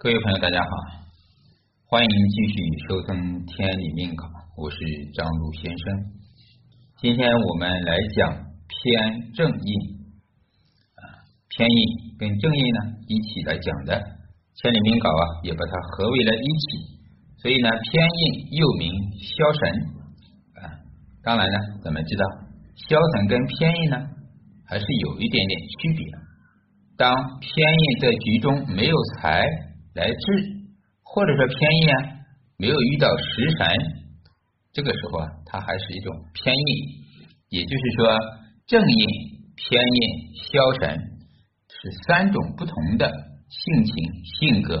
各位朋友，大家好，欢迎继续收听《天理命考》，我是张璐先生。今天我们来讲偏正印啊，偏印跟正印呢一起来讲的，《天理命稿》啊也把它合为了一起，所以呢，偏印又名消神啊。当然呢，咱们知道消神跟偏印呢还是有一点点区别。当偏印在局中没有财。来治，或者说偏印啊，没有遇到食神，这个时候啊，它还是一种偏印，也就是说正印、偏印、消神是三种不同的性情性格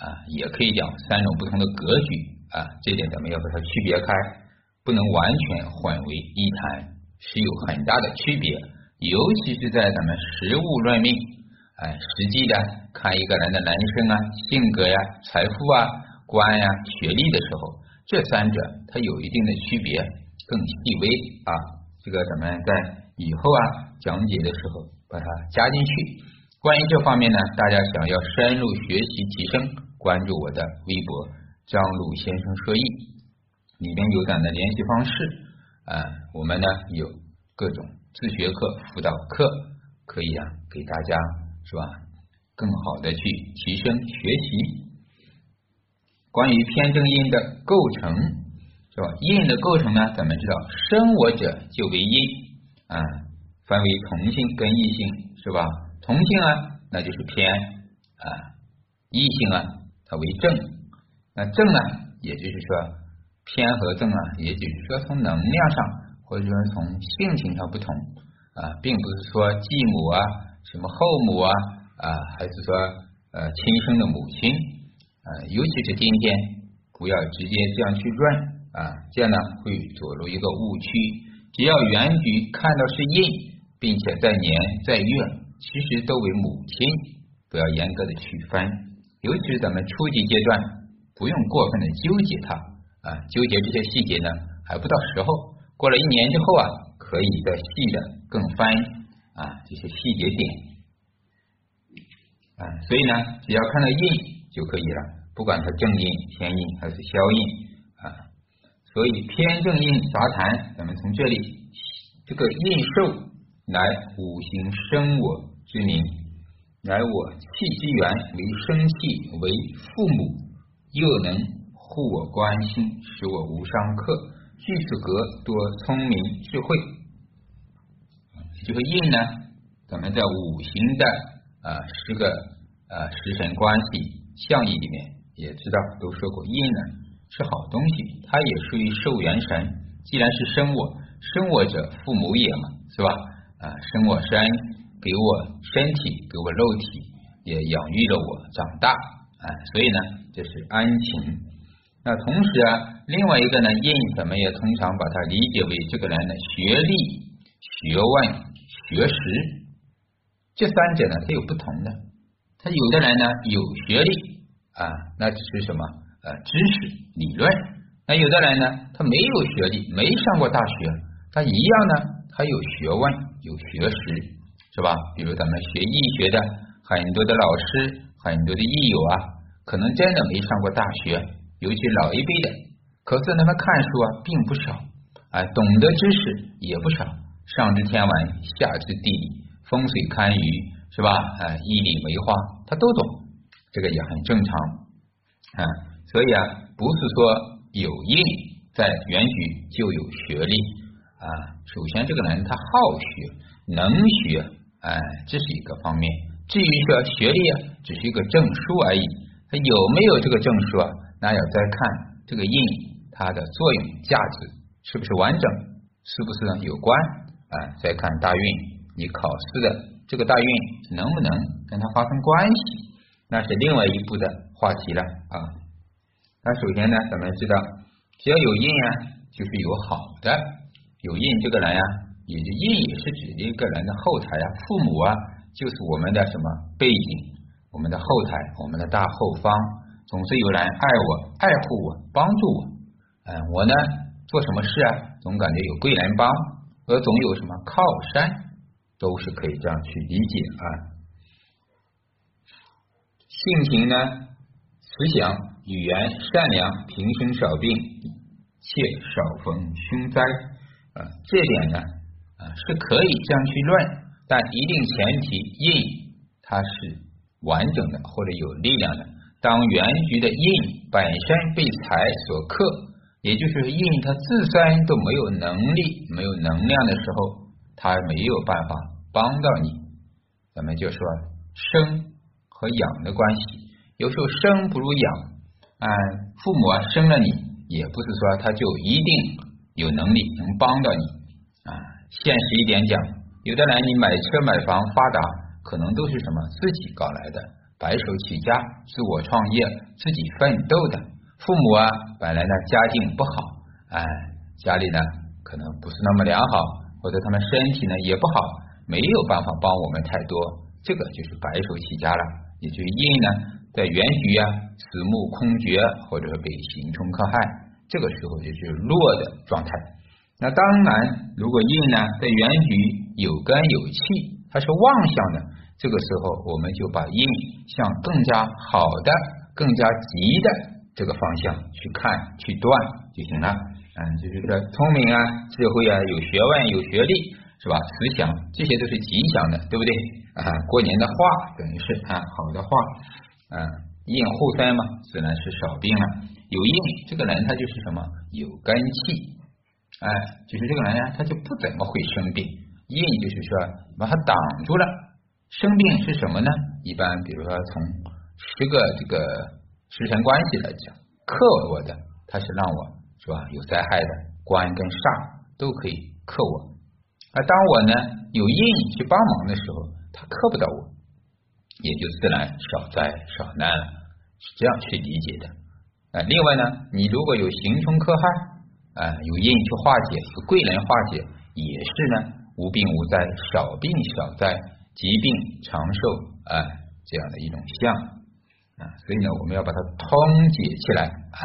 啊，也可以讲三种不同的格局啊，这点咱们要把它区别开，不能完全混为一谈，是有很大的区别，尤其是在咱们实物论命。哎，实际的看一个人的人生啊、性格呀、财富啊、官呀、学历的时候，这三者它有一定的区别，更细微啊。这个咱们在以后啊讲解的时候把它加进去。关于这方面呢，大家想要深入学习提升，关注我的微博张璐先生说艺，里面有咱的联系方式啊。我们呢有各种自学课、辅导课，可以啊给大家。是吧？更好的去提升学习。关于偏正音的构成，是吧？印的构成呢？咱们知道，生我者就为阴啊，分为同性跟异性，是吧？同性啊，那就是偏啊；异性啊，它为正。那正呢，也就是说偏和正啊，也就是说从能量上或者说从性情上不同啊，并不是说继母啊。什么后母啊啊，还是说呃亲生的母亲啊？尤其是今天，不要直接这样去论啊，这样呢会走入一个误区。只要原局看到是印，并且在年在月，其实都为母亲，不要严格的区分。尤其是咱们初级阶段，不用过分的纠结它啊，纠结这些细节呢还不到时候。过了一年之后啊，可以再细的更翻。啊，这些细节点啊，所以呢，只要看到印就可以了，不管它正印、偏印还是消印啊。所以偏正印杂谈，咱们从这里这个印寿乃五行生我之名，乃我气之源为生气为父母，又能护我关心，使我无伤克。具此格多聪明智慧。这个印呢，咱们在五行的啊十个啊食神关系象意里面也知道，都说过印呢是好东西，它也属于寿元神。既然是生我，生我者父母也嘛，是吧？啊，生我身，给我身体，给我肉体，也养育了我长大啊，所以呢，这是安情。那同时啊，另外一个呢，印咱们也通常把它理解为这个人的学历、学问。学识，这三者呢，它有不同的。他有的人呢有学历啊，那只是什么？呃知识理论；那有的人呢，他没有学历，没上过大学，他一样呢，他有学问有学识，是吧？比如咱们学易学的很多的老师，很多的医友啊，可能真的没上过大学，尤其老一辈的，可是他们看书啊并不少。啊，懂得知识也不少。上知天文，下知地理，风水堪舆是吧？啊，医理梅花，他都懂，这个也很正常啊。所以啊，不是说有印在原局就有学历啊。首先，这个人他好学，能学，哎，这是一个方面。至于说学历啊，只是一个证书而已，他有没有这个证书啊？那要再看这个印它的作用价值是不是完整，是不是有关。啊，再看大运，你考试的这个大运能不能跟它发生关系，那是另外一步的话题了啊。那首先呢，咱们知道，只要有印啊，就是有好的，有印这个人呀，也就印也是指一个人的后台啊，父母啊，就是我们的什么背景，我们的后台，我们的大后方，总是有人爱我、爱护我、帮助我。嗯，我呢做什么事啊，总感觉有贵人帮。而总有什么靠山，都是可以这样去理解啊。性情呢，慈祥，语言善良，平生少病，且少逢凶灾。啊，这点呢，啊是可以这样去论，但一定前提印它是完整的或者有力量的。当原局的印本身被财所克，也就是印他自身都没有能力、没有能量的时候，他没有办法帮到你。咱们就说生和养的关系，有时候生不如养。哎，父母啊生了你，也不是说他就一定有能力能帮到你。啊，现实一点讲，有的人你买车买房发达，可能都是什么自己搞来的。白手起家、自我创业、自己奋斗的父母啊，本来呢家境不好，哎，家里呢可能不是那么良好，或者他们身体呢也不好，没有办法帮我们太多，这个就是白手起家了。也就是印呢在原局啊，死木空绝，或者被刑冲克害，这个时候就是弱的状态。那当然，如果印呢在原局有根有气，它是旺相的。这个时候，我们就把印向更加好的、更加吉的这个方向去看、去断就行了。嗯，就是说聪明啊、智慧啊、有学问、有学历，是吧？慈祥这些都是吉祥的，对不对？啊，过年的话等于是啊，好的话，嗯，印护身嘛，自然是少病了。有印，这个人他就是什么？有根气，哎，就是这个人呀，他就不怎么会生病。印就是说把他挡住了。生病是什么呢？一般比如说从十个这个时辰关系来讲，克我的，它是让我是吧有灾害的官跟煞都可以克我。而当我呢有印去帮忙的时候，它克不到我，也就自然少灾少难了。是这样去理解的。啊，另外呢，你如果有刑冲克害啊，有印去化解，有贵人化解，也是呢无病无灾，少病少灾。疾病长寿啊，这样的一种相啊，所以呢，我们要把它通解起来啊，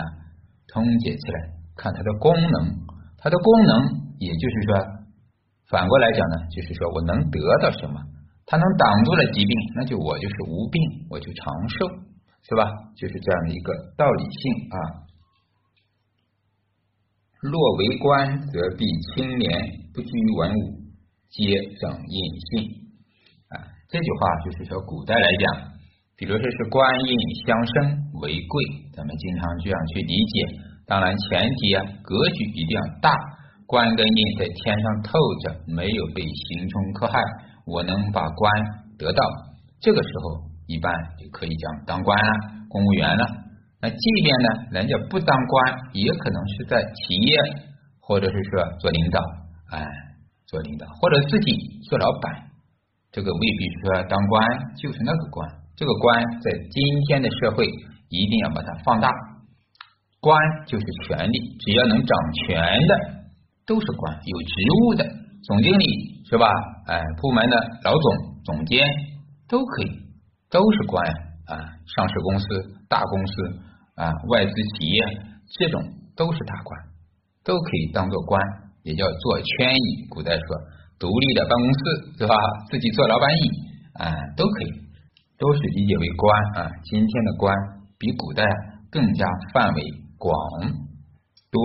通解起来，看它的功能，它的功能，也就是说，反过来讲呢，就是说我能得到什么，它能挡住了疾病，那就我就是无病，我就长寿，是吧？就是这样的一个道理性啊。若为官，则必清廉，不拘文武，皆整印信。这句话就是说，古代来讲，比如说是官印相生为贵，咱们经常这样去理解。当然前提啊，格局一定要大，官跟印在天上透着，没有被刑冲克害，我能把官得到，这个时候一般就可以讲当官了，公务员了。那即便呢，人家不当官，也可能是在企业，或者是说做领导，哎，做领导，或者自己做老板。这个未必说当官就是那个官，这个官在今天的社会一定要把它放大。官就是权力，只要能掌权的都是官，有职务的总经理是吧？哎，部门的老总、总监都可以，都是官啊。上市公司、大公司啊，外资企业这种都是大官，都可以当做官，也叫做圈椅。古代说。独立的办公室是吧？自己做老板椅啊，都可以，都是理解为官啊。今天的官比古代更加范围广多。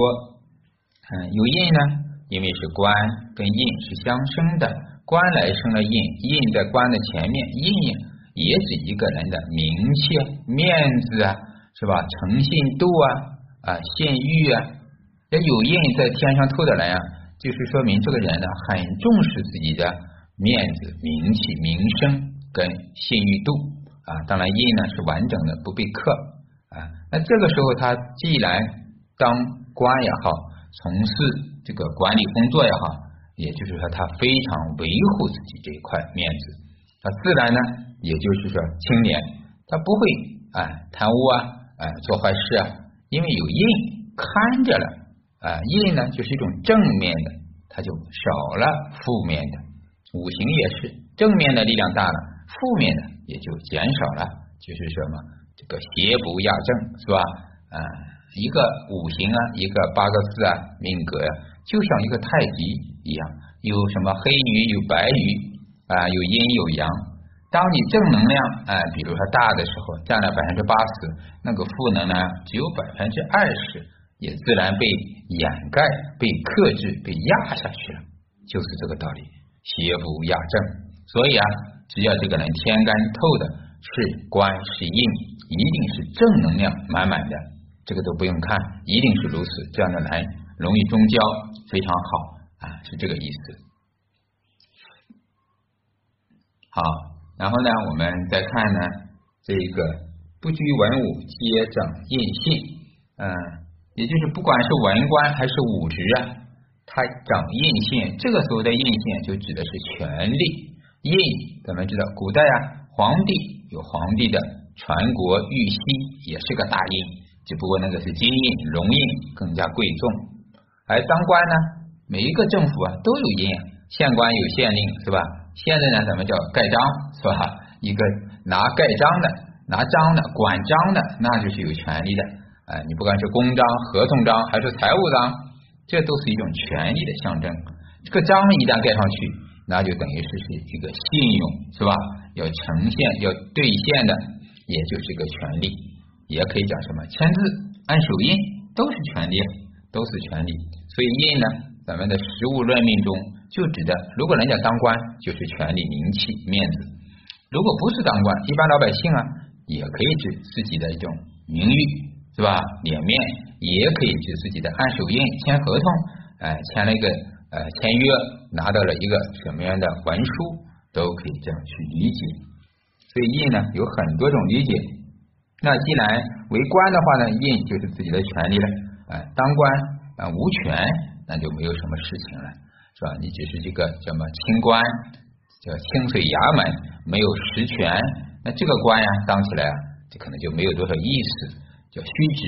嗯，有印呢，因为是官跟印是相生的，官来生了印，印在官的前面，印也指一个人的名气、面子啊，是吧？诚信度啊啊，信誉啊，那有印在天上透的人啊。就是说明这个人呢很重视自己的面子、名气、名声跟信誉度啊。当然印呢是完整的，不被克啊。那这个时候他既然当官也好，从事这个管理工作也好，也就是说他非常维护自己这一块面子，他自然呢也就是说清廉，他不会啊贪污啊啊做坏事啊，因为有印看着了。啊，印呢就是一种正面的，它就少了负面的。五行也是正面的力量大了，负面的也就减少了。就是什么这个邪不压正，是吧？啊，一个五行啊，一个八个字啊，命格呀，就像一个太极一样，有什么黑鱼，有白鱼啊，有阴有阳。当你正能量啊，比如说大的时候占了百分之八十，那个负能量只有百分之二十，也自然被掩盖、被克制、被压下去了，就是这个道理，邪不压正。所以啊，只要这个人天干透的是官是印，一定是正能量满满的，这个都不用看，一定是如此。这样的人容易中交，非常好啊，是这个意思。好，然后呢，我们再看呢，这个不拘文武皆掌印信，嗯，也就是不管是文官还是武职啊，他掌印信，这个时候的印信就指的是权力。印，咱们知道，古代啊，皇帝有皇帝的传国玉玺，也是个大印，只不过那个是金印、龙印，更加贵重。而当官呢，每一个政府啊都有印，县官有县令，是吧？现在呢，咱们叫盖章，是吧？一个拿盖章的、拿章的、管章的，那就是有权利的。哎，你不管是公章、合同章还是财务章，这都是一种权利的象征。这个章一旦盖上去。那就等于是是一个信用是吧？要呈现要兑现的，也就是个权利，也可以讲什么签字、按手印都是权利，都是权利。所以印呢，咱们的实物任命中就指的，如果人家当官就是权利、名气、面子；如果不是当官，一般老百姓啊，也可以指自己的一种名誉是吧？脸面也可以指自己的按手印、签合同，哎，签了一个。呃，签约拿到了一个什么样的文书，都可以这样去理解。所以印呢有很多种理解。那既然为官的话呢，印就是自己的权利了。啊，当官啊无权，那就没有什么事情了，是吧？你只是这个什么清官，叫清水衙门，没有实权，那这个官呀当起来啊，这可能就没有多少意思，叫虚职，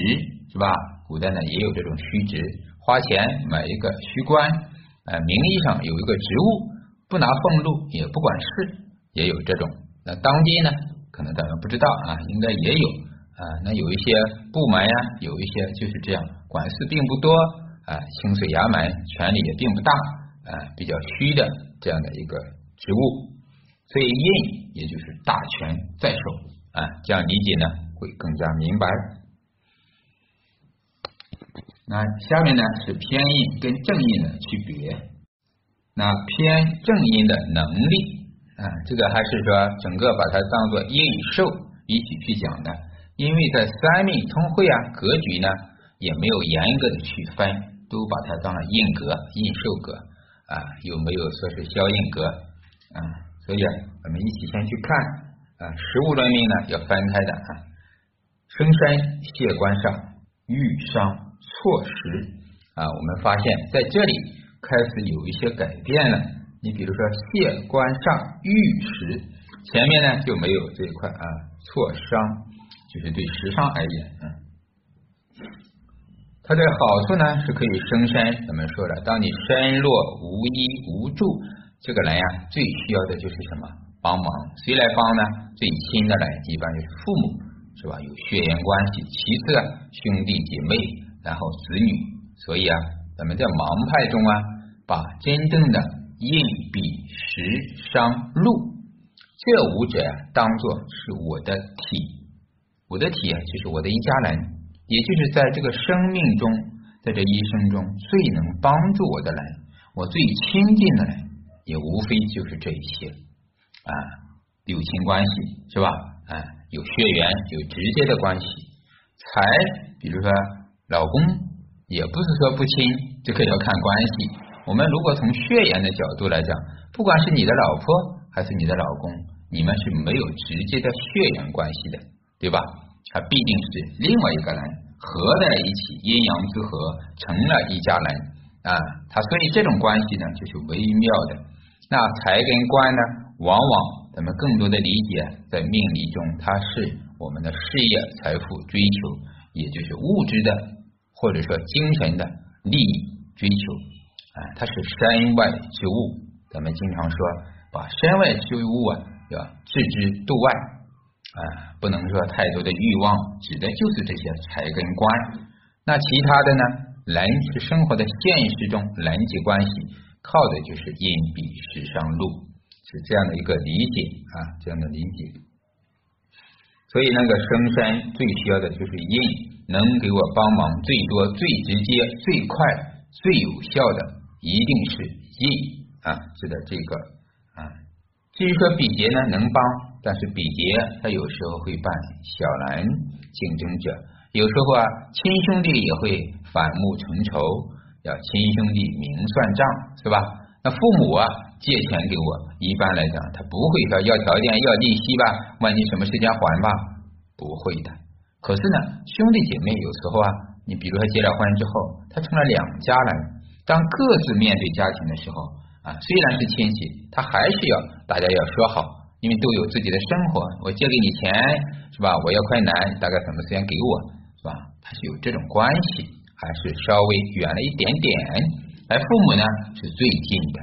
是吧？古代呢也有这种虚职，花钱买一个虚官。呃，名义上有一个职务，不拿俸禄，也不管事，也有这种。那当今呢，可能咱们不知道啊，应该也有啊。那有一些部门呀，有一些就是这样，管事并不多啊，清水衙门，权力也并不大啊，比较虚的这样的一个职务。所以印也就是大权在手啊，这样理解呢会更加明白。那下面呢是偏印跟正印的区别。那偏正印的能力啊，这个还是说整个把它当做印寿一起去讲的，因为在三命通会啊格局呢也没有严格的区分，都把它当了印格、印寿格啊，有没有说是消印格啊？所以啊，我们一起先去看啊，食物论命呢要分开的啊，生山谢官上遇伤。错时啊，我们发现在这里开始有一些改变了。你比如说谢官上玉石，前面呢就没有这一块啊，挫伤就是对时伤而言，嗯，它的好处呢是可以生身。怎么说的？当你身弱无依无助，这个人呀最需要的就是什么？帮忙。谁来帮呢？最亲的人一般就是父母，是吧？有血缘关系。其次啊，兄弟姐妹。然后子女，所以啊，咱们在盲派中啊，把真正的印、比、时、商、禄这五者啊当做是我的体，我的体啊，就是我的一家人，也就是在这个生命中，在这一生中最能帮助我的人，我最亲近的人，也无非就是这一些啊，友情关系是吧？啊，有血缘，有直接的关系，财，比如说。老公也不是说不亲，这个要看关系。我们如果从血缘的角度来讲，不管是你的老婆还是你的老公，你们是没有直接的血缘关系的，对吧？他必定是另外一个人合在一起，阴阳之合成了一家人啊。他所以这种关系呢，就是微妙的。那财跟官呢，往往咱们更多的理解在命理中，它是我们的事业、财富追求，也就是物质的。或者说精神的利益追求啊，它是身外之物。咱们经常说，把身外之物啊要置之度外啊，不能说太多的欲望，指的就是这些财跟官。那其他的呢？人是生活的现实中人际关系，靠的就是印比时伤禄。是这样的一个理解啊，这样的理解。所以那个生山最需要的就是印，能给我帮忙最多、最直接、最快、最有效的，一定是印啊，是的这个啊。至于说比劫呢，能帮，但是比劫他有时候会扮小蓝竞争者，有时候啊，亲兄弟也会反目成仇，要亲兄弟明算账，是吧？那父母啊借钱给我，一般来讲他不会说要条件要利息吧？问你什么时间还吧？不会的。可是呢，兄弟姐妹有时候啊，你比如说结了婚之后，他成了两家人，当各自面对家庭的时候啊，虽然是亲戚，他还是要大家要说好，因为都有自己的生活。我借给你钱是吧？我要快难，大概什么时间给我是吧？他是有这种关系，还是稍微远了一点点。而父母呢是最近的，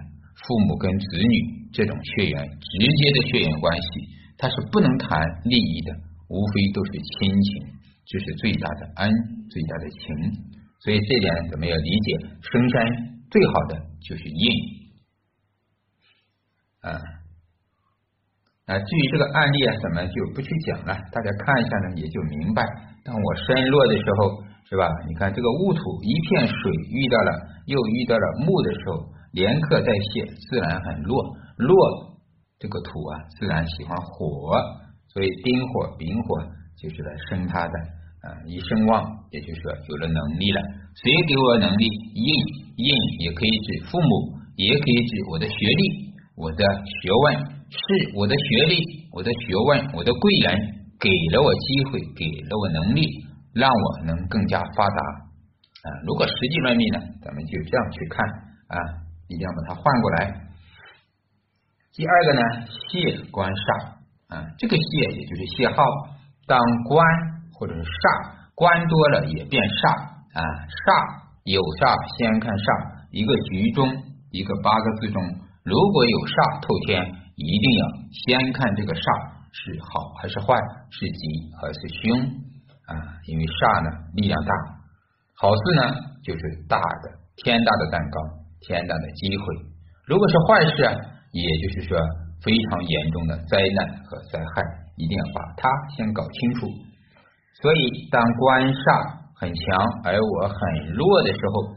父母跟子女这种血缘直接的血缘关系，他是不能谈利益的，无非都是亲情，这是最大的恩，最大的情。所以这点咱们要理解，生山最好的就是印啊。啊，至于这个案例啊，咱们就不去讲了，大家看一下呢，也就明白。当我身弱的时候。是吧？你看这个戊土一片水遇到了，又遇到了木的时候，连克带泄，自然很弱。弱这个土啊，自然喜欢火，所以丁火、丙火就是来生它的啊。一生旺，也就是说有了能力了。谁给我能力？印印也可以指父母，也可以指我的学历、我的学问，是我的学历、我的学问、我的贵人给了我机会，给了我能力。让我能更加发达啊！如果实际论命呢，咱们就这样去看啊，一定要把它换过来。第二个呢，泄官煞啊，这个泄也就是泄号，当官或者是煞，官多了也变煞啊，煞有煞先看煞，一个局中一个八个字中，如果有煞透天，一定要先看这个煞是好还是坏，是吉还是凶。啊，因为煞呢力量大，好事呢就是大的天大的蛋糕，天大的机会。如果是坏事啊，也就是说非常严重的灾难和灾害，一定要把它先搞清楚。所以当官煞很强，而我很弱的时候，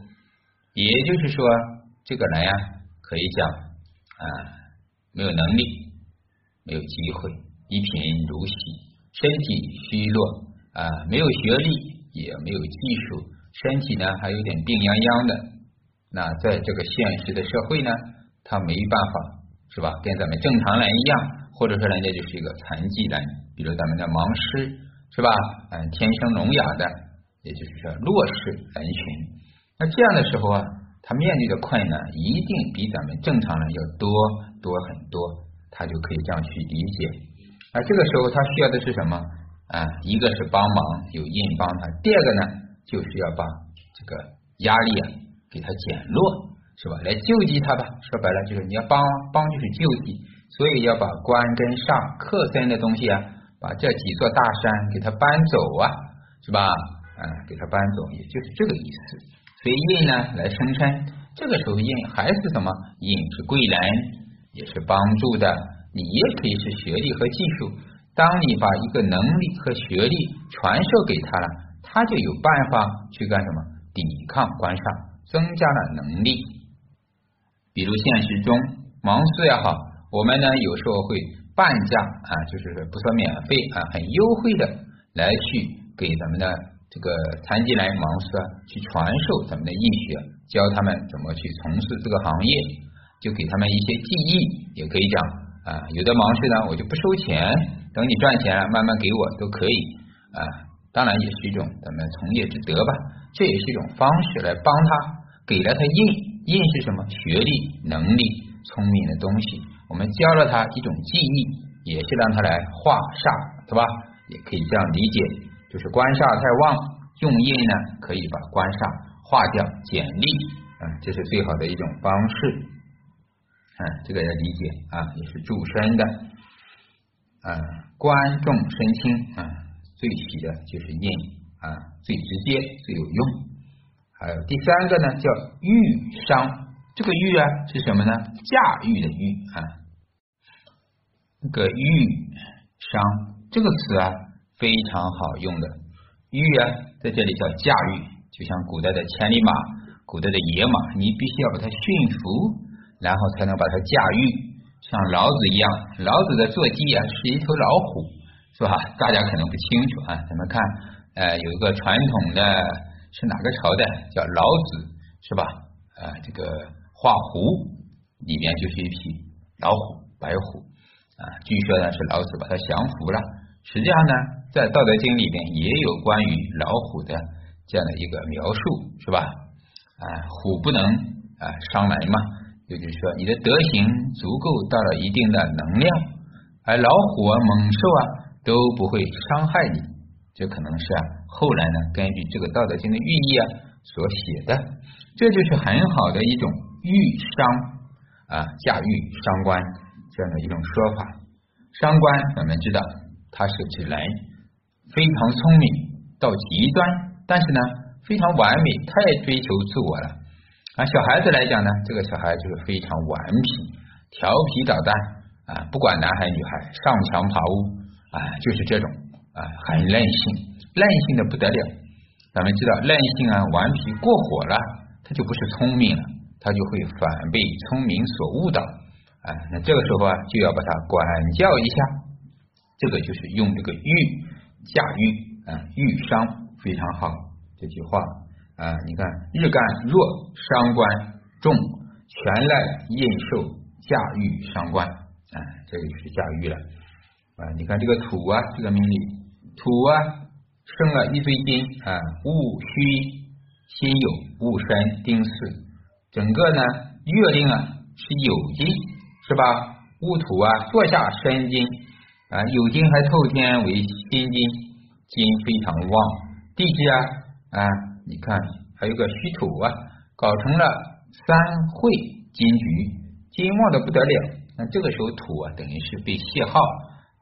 也就是说这个人呀，可以讲啊没有能力，没有机会，一贫如洗，身体虚弱。啊，没有学历，也没有技术，身体呢还有点病殃殃的。那在这个现实的社会呢，他没办法，是吧？跟咱们正常人一样，或者说人家就是一个残疾人，比如咱们的盲师，是吧？嗯，天生聋哑的，也就是说弱势人群。那这样的时候啊，他面对的困难一定比咱们正常人要多多很多，他就可以这样去理解。而这个时候他需要的是什么？啊，一个是帮忙有印帮他，第二个呢，就是要把这个压力啊给他减弱，是吧？来救济他吧。说白了就是你要帮帮就是救济，所以要把官跟煞克身的东西啊，把这几座大山给他搬走啊，是吧？嗯，给他搬走，也就是这个意思。所以印呢来生身，这个时候印还是什么？印是贵人，也是帮助的。你也可以是学历和技术。当你把一个能力和学历传授给他了，他就有办法去干什么？抵抗官煞，增加了能力。比如现实中，盲师也好，我们呢有时候会半价啊，就是不说免费啊，很优惠的来去给咱们的这个残疾人盲师去传授咱们的易学，教他们怎么去从事这个行业，就给他们一些记忆，也可以讲啊，有的盲师呢，我就不收钱。等你赚钱了，慢慢给我都可以啊，当然也是一种咱们从业之德吧，这也是一种方式来帮他，给了他印，印是什么？学历、能力、聪明的东西，我们教了他一种技艺，也是让他来化煞，对吧？也可以这样理解，就是官煞太旺，用印呢可以把官煞化掉，减力啊，这是最好的一种方式，嗯，这个要理解啊，也是助身的。啊，官重身轻啊，最喜的就是印啊，最直接最有用。还有第三个呢，叫御商，这个御啊是什么呢？驾驭的御啊。那个御商这个词啊，非常好用的。御啊，在这里叫驾驭，就像古代的千里马、古代的野马，你必须要把它驯服，然后才能把它驾驭。像老子一样，老子的坐骑啊是一头老虎，是吧？大家可能不清楚啊。咱们看，呃，有一个传统的是哪个朝代叫老子，是吧？啊，这个画虎里面就是一匹老虎，白虎啊。据说呢是老子把它降服了。实际上呢，在《道德经》里面也有关于老虎的这样的一个描述，是吧？啊，虎不能啊伤人嘛。也就是说，你的德行足够到了一定的能量，而老虎啊、猛兽啊都不会伤害你。这可能是啊，后来呢，根据这个《道德经》的寓意啊所写的，这就是很好的一种御商啊，驾驭商官这样的一种说法。商官我们知道，他是指人非常聪明到极端，但是呢，非常完美，太追求自我了。啊，小孩子来讲呢，这个小孩就是非常顽皮、调皮捣蛋啊，不管男孩女孩，上墙爬屋啊，就是这种啊，很任性，任性的不得了。咱们知道，任性啊、顽皮过火了，他就不是聪明了，他就会反被聪明所误导啊。那这个时候啊，就要把他管教一下，这个就是用这个御驾驭啊，御商非常好这句话。啊，你看日干弱，伤官重，全赖印绶驾驭伤官。啊，这个就是驾驭了。啊，你看这个土啊，这个命理，土啊生了一堆金啊，戊戌辛酉戊申丁巳，整个呢月令啊是酉金，是吧？戊土啊坐下申金啊，酉金还透天为辛金，金非常旺。地支啊啊。你看，还有个戌土啊，搞成了三会金局，金旺的不得了。那这个时候土啊，等于是被泄耗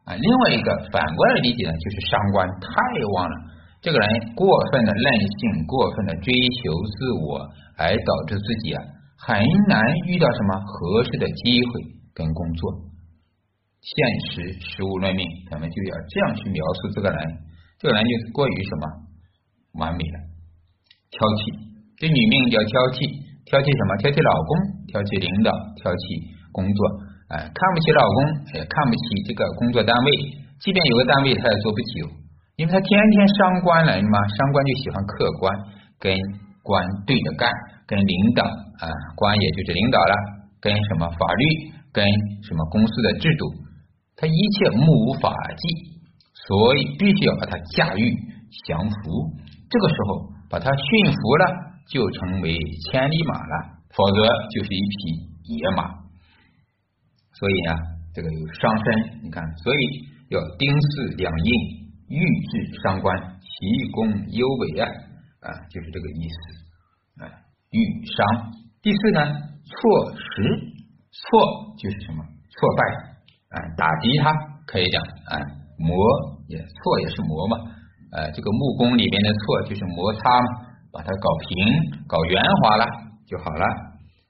啊。另外一个反过来理解呢，就是伤官太旺了，这个人过分的任性，过分的追求自我，而导致自己啊很难遇到什么合适的机会跟工作。现实实物论命，咱们就要这样去描述这个人，这个人就是过于什么完美了。挑剔，这女命叫挑剔，挑剔什么？挑剔老公，挑剔领导，挑剔工作，哎，看不起老公，也看不起这个工作单位。即便有个单位，他也做不久，因为他天天伤官人嘛，伤官就喜欢客观，跟官对着干，跟领导啊，官也就是领导了，跟什么法律，跟什么公司的制度，他一切目无法纪，所以必须要把他驾驭降服。这个时候。把他驯服了，就成为千里马了，否则就是一匹野马。所以啊，这个有伤身，你看，所以要丁巳两印，欲制伤官，其功优伟啊，啊，就是这个意思啊，欲伤。第四呢，错时，错就是什么？挫败啊，打击他，可以讲啊，磨也错也是磨嘛。呃，这个木工里面的错就是摩擦嘛，把它搞平、搞圆滑了就好了。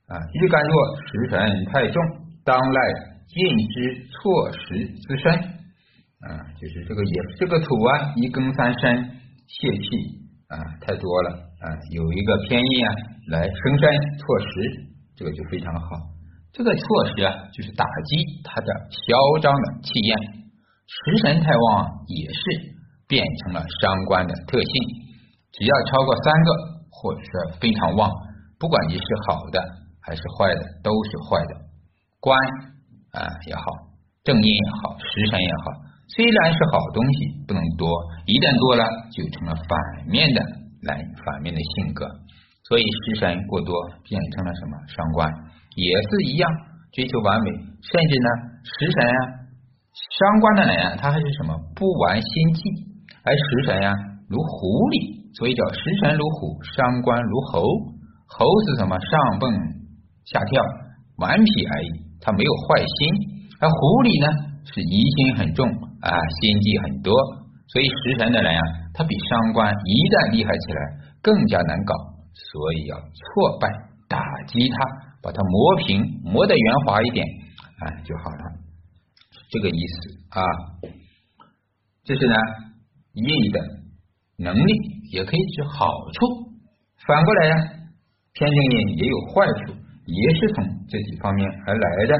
啊，日干弱，食神太重，当赖印之错时之身。啊，就是这个也这个土啊，一更三生，泄气啊太多了啊，有一个偏印啊来生身错时，这个就非常好。这个错时啊，就是打击他的嚣张的气焰。食神太旺也是。变成了伤官的特性，只要超过三个，或者是非常旺，不管你是好的还是坏的，都是坏的。官啊也好，正印也好，食神也好，虽然是好东西，不能多，一旦多了，就成了反面的来反面的性格。所以食神过多，变成了什么伤官，也是一样，追求完美，甚至呢，食神啊，伤官的人啊，他还是什么不玩心计。而食神呀，如狐狸，所以叫食神如虎，伤官如猴。猴是什么？上蹦下跳，顽皮而已，他没有坏心。而狐狸呢，是疑心很重啊，心计很多。所以食神的人啊，他比伤官一旦厉害起来，更加难搞。所以要挫败打击他，把他磨平，磨得圆滑一点，哎就好了。这个意思啊。这是呢印的能力，也可以指好处。反过来呀，偏正印也有坏处，也是从这几方面而来的，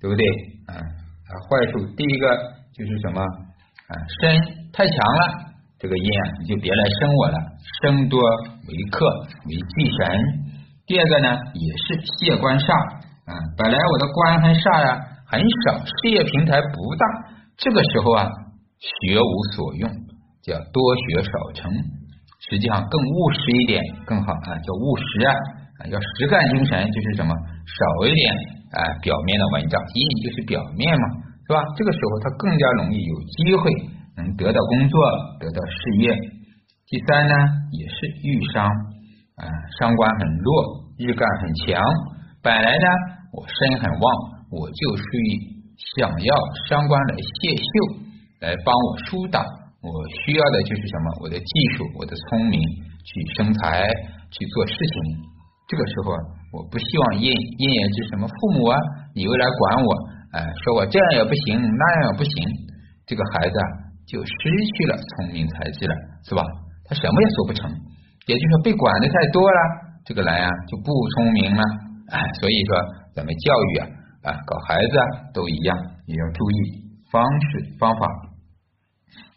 对不对？啊啊，坏处第一个就是什么啊？身太强了，这个印啊，你就别来生我了，生多为克为忌神。第二个呢，也是谢官煞啊，本来我的官和煞呀很少，事业平台不大，这个时候啊，学无所用，叫多学少成，实际上更务实一点更好啊，叫务实啊，要实干精神，就是什么少一点啊，表面的文章，印就是表面嘛，是吧？这个时候他更加容易有机会能得到工作，得到事业。第三呢，也是遇伤。啊，伤官很弱，日干很强。本来呢，我身很旺，我就属于想要伤官来泄秀，来帮我疏导。我需要的就是什么？我的技术，我的聪明，去生财，去做事情。这个时候啊，我不希望印印也是什么父母啊，你又来管我，哎，说我这样也不行，那样也不行。这个孩子啊，就失去了聪明才智了，是吧？他什么也做不成。也就是说，被管的太多了，这个人啊就不聪明了。哎，所以说咱们教育啊啊，搞孩子啊都一样，也要注意方式方法。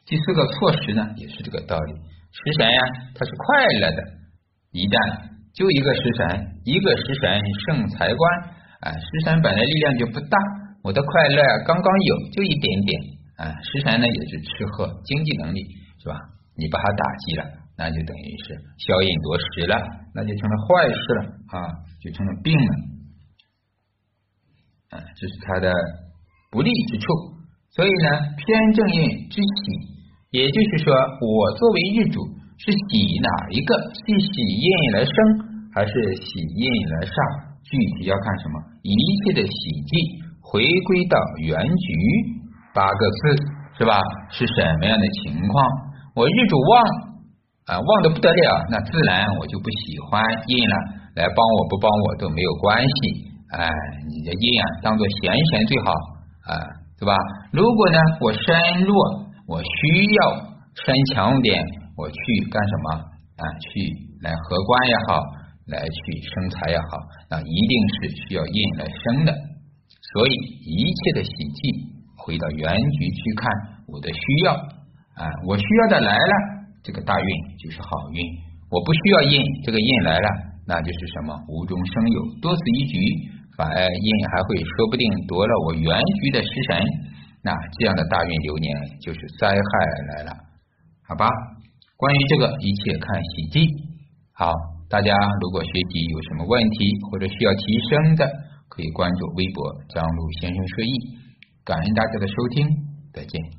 第四个措施呢，也是这个道理。食神呀，它是快乐的，一旦就一个食神，一个食神胜财官。啊，食神本来力量就不大，我的快乐刚刚有，就一点点。啊，食神呢也是吃喝经济能力，是吧？你把它打击了。那就等于是消印夺食了，那就成了坏事了啊，就成了病了。啊，这是它的不利之处。所以呢，偏正印之喜，也就是说，我作为日主是喜哪一个？是喜印来生，还是喜印来上？具体要看什么？一切的喜忌回归到原局八个字是吧？是什么样的情况？我日主旺。啊，旺的不得了，那自然我就不喜欢印了，来帮我不帮我都没有关系。哎，你的印啊，当做闲神最好啊，对吧？如果呢，我身弱，我需要身强点，我去干什么啊？去来合官也好，来去生财也好，那一定是需要印来生的。所以一切的喜忌，回到原局去看我的需要啊，我需要的来了。这个大运就是好运，我不需要印，这个印来了，那就是什么无中生有，多此一举，反而印还会说不定夺了我原局的食神，那这样的大运流年就是灾害来了，好吧？关于这个一切看喜忌。好，大家如果学习有什么问题或者需要提升的，可以关注微博张璐先生说艺，感恩大家的收听，再见。